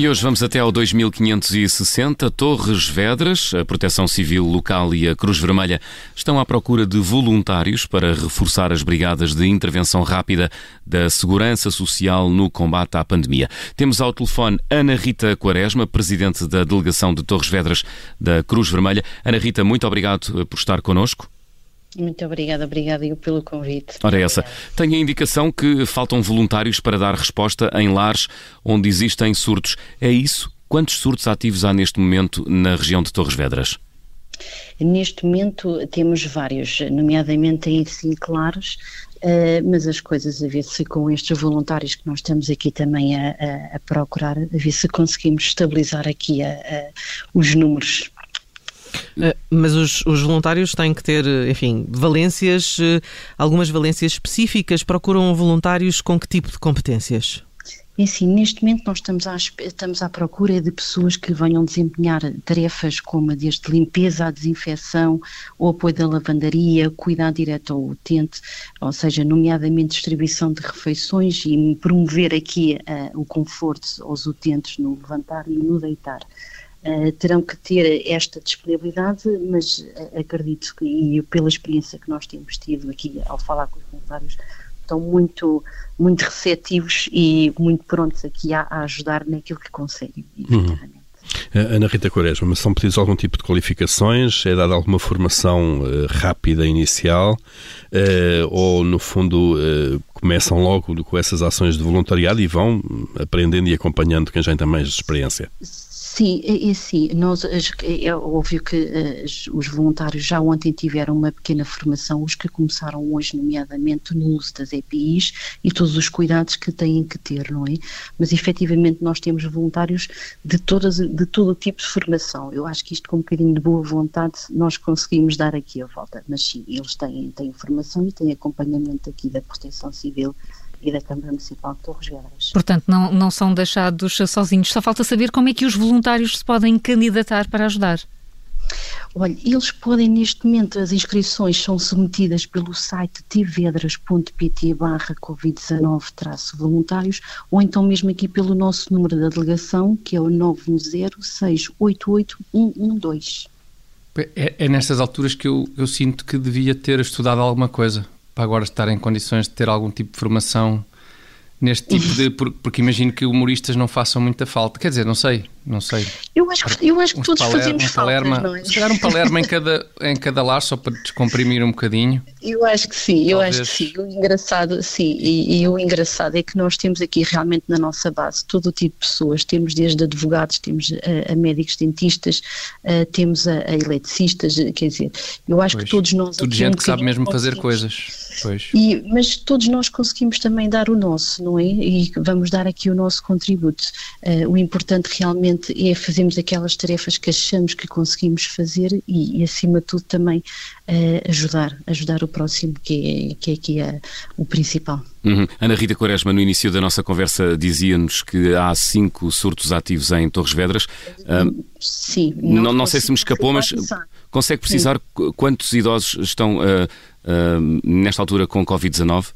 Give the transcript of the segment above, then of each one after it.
E hoje vamos até ao 2560. Torres Vedras, a Proteção Civil Local e a Cruz Vermelha estão à procura de voluntários para reforçar as brigadas de intervenção rápida da Segurança Social no combate à pandemia. Temos ao telefone Ana Rita Quaresma, presidente da delegação de Torres Vedras da Cruz Vermelha. Ana Rita, muito obrigado por estar connosco. Muito obrigada, obrigada eu pelo convite. Ora, é essa. Tenho a indicação que faltam voluntários para dar resposta em lares onde existem surtos. É isso? Quantos surtos ativos há neste momento na região de Torres Vedras? Neste momento temos vários, nomeadamente em sim claros, uh, mas as coisas a ver se com estes voluntários que nós estamos aqui também a, a, a procurar, a ver se conseguimos estabilizar aqui a, os números eh, mas os, os, voluntários têm que ter, enfim, valências, eh, algumas valências específicas. Procuram voluntários com que tipo de competências? É assim, neste momento nós estamos à, estamos à procura de pessoas que venham desempenhar tarefas como desde limpeza à desinfecção, o apoio da lavandaria, cuidar direto ao utente, ou seja, nomeadamente distribuição de refeições e promover aqui uh, o conforto aos utentes no levantar e no deitar. Uh, terão que ter esta disponibilidade, mas uh, acredito que, e pela experiência que nós temos tido aqui ao falar com os voluntários, estão muito, muito receptivos e muito prontos aqui a, a ajudar naquilo que conseguem, uhum. Ana Rita Quaresma, mas são pedidos algum tipo de qualificações? É dada alguma formação uh, rápida inicial? ou, no fundo, começam logo com essas ações de voluntariado e vão aprendendo e acompanhando quem já tem mais experiência? Sim, é, é sim. Nós, é óbvio que as, os voluntários já ontem tiveram uma pequena formação, os que começaram hoje, nomeadamente no uso das EPIs e todos os cuidados que têm que ter, não é? Mas efetivamente nós temos voluntários de, todas, de todo tipo de formação. Eu acho que isto com um bocadinho de boa vontade nós conseguimos dar aqui a volta. Mas sim, eles têm, têm formação e têm acompanhamento aqui da Proteção Civil e da Câmara Municipal de Torres Vedras. Portanto, não, não são deixados sozinhos. Só falta saber como é que os voluntários se podem candidatar para ajudar. Olha, eles podem neste momento, as inscrições são submetidas pelo site tvedras.pt barra Covid-19-voluntários ou então mesmo aqui pelo nosso número da delegação, que é o 910-688-112. É, é nestas alturas que eu, eu sinto que devia ter estudado alguma coisa para agora estar em condições de ter algum tipo de formação neste tipo de. Porque imagino que humoristas não façam muita falta. Quer dizer, não sei, não sei. Eu acho que, eu acho que todos fazemos um palerma, faltas, não é? Se calhar um palerma em cada, em cada lar, só para descomprimir um bocadinho. Eu acho que sim, eu acho que sim. O engraçado, sim, e, e, o engraçado é que nós temos aqui realmente na nossa base todo o tipo de pessoas. Temos desde advogados, temos a, a médicos dentistas, a, temos a, a, eletricistas, quer dizer, eu acho pois, que todos nós. Tudo gente que sabe mesmo fazer coisas. Pois. E, mas todos nós conseguimos também dar o nosso, não é? E vamos dar aqui o nosso contributo. Uh, o importante realmente é fazermos aquelas tarefas que achamos que conseguimos fazer e, e acima de tudo, também uh, ajudar, ajudar o próximo, que é, que é aqui a, o principal. Uhum. Ana Rita Quaresma, no início da nossa conversa, dizia-nos que há cinco surtos ativos em Torres Vedras. Uh, Sim. Não, não, não sei se me escapou, mas consegue precisar Sim. quantos idosos estão uh, nesta altura com Covid-19?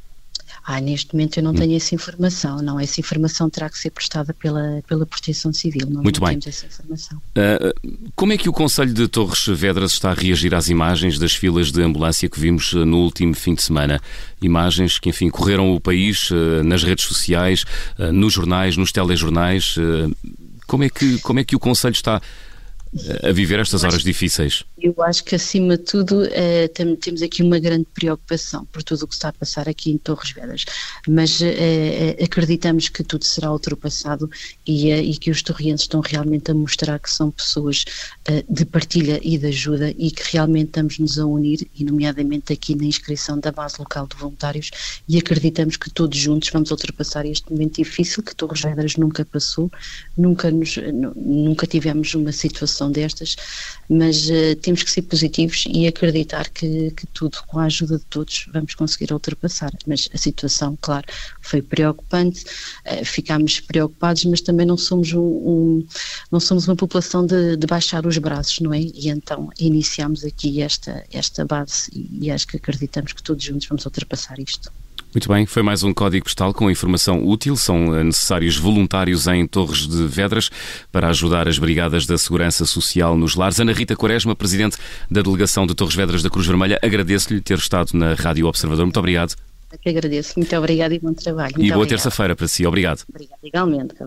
Ah, neste momento eu não hum. tenho essa informação, não. Essa informação terá que ser prestada pela, pela Proteção Civil. Não, Muito não bem. temos essa informação. Uh, como é que o Conselho de Torres Vedras está a reagir às imagens das filas de ambulância que vimos no último fim de semana? Imagens que, enfim, correram o país uh, nas redes sociais, uh, nos jornais, nos telejornais. como, é que, como é que o Conselho está a viver estas horas difíceis? Eu acho que, acima de tudo, eh, temos aqui uma grande preocupação por tudo o que está a passar aqui em Torres Vedras, mas eh, eh, acreditamos que tudo será ultrapassado e, e, que os torrientes estão realmente a mostrar que são pessoas de partilha e de ajuda e que realmente estamos-nos a unir, e nomeadamente aqui na inscrição da base local de voluntários, e acreditamos que todos juntos vamos ultrapassar este momento difícil que Torres Vedras nunca passou, nunca, nos, nunca tivemos uma situação destas, mas uh, temos que ser positivos e acreditar que, que, tudo, com a ajuda de todos, vamos conseguir ultrapassar. Mas a situação, claro, foi preocupante, uh, ficámos preocupados, mas também não somos, um, um não somos uma população de, de, baixar os braços, não é? E então iniciamos aqui esta, esta base e, e acho que acreditamos que todos juntos vamos ultrapassar isto. Muito bem, foi mais um código postal com informação útil. São eh, necessários voluntários em Torres de Vedras para ajudar as brigadas da Segurança Social nos lares. Ana Rita Quaresma, presidente da delegação de Torres Vedras da Cruz Vermelha, agradeço-lhe ter estado na Rádio Observador. Muito obrigado. Eu que agradeço. Muito obrigada e bom trabalho. Muito e boa terça-feira para si. Obrigado. Obrigada, igualmente, com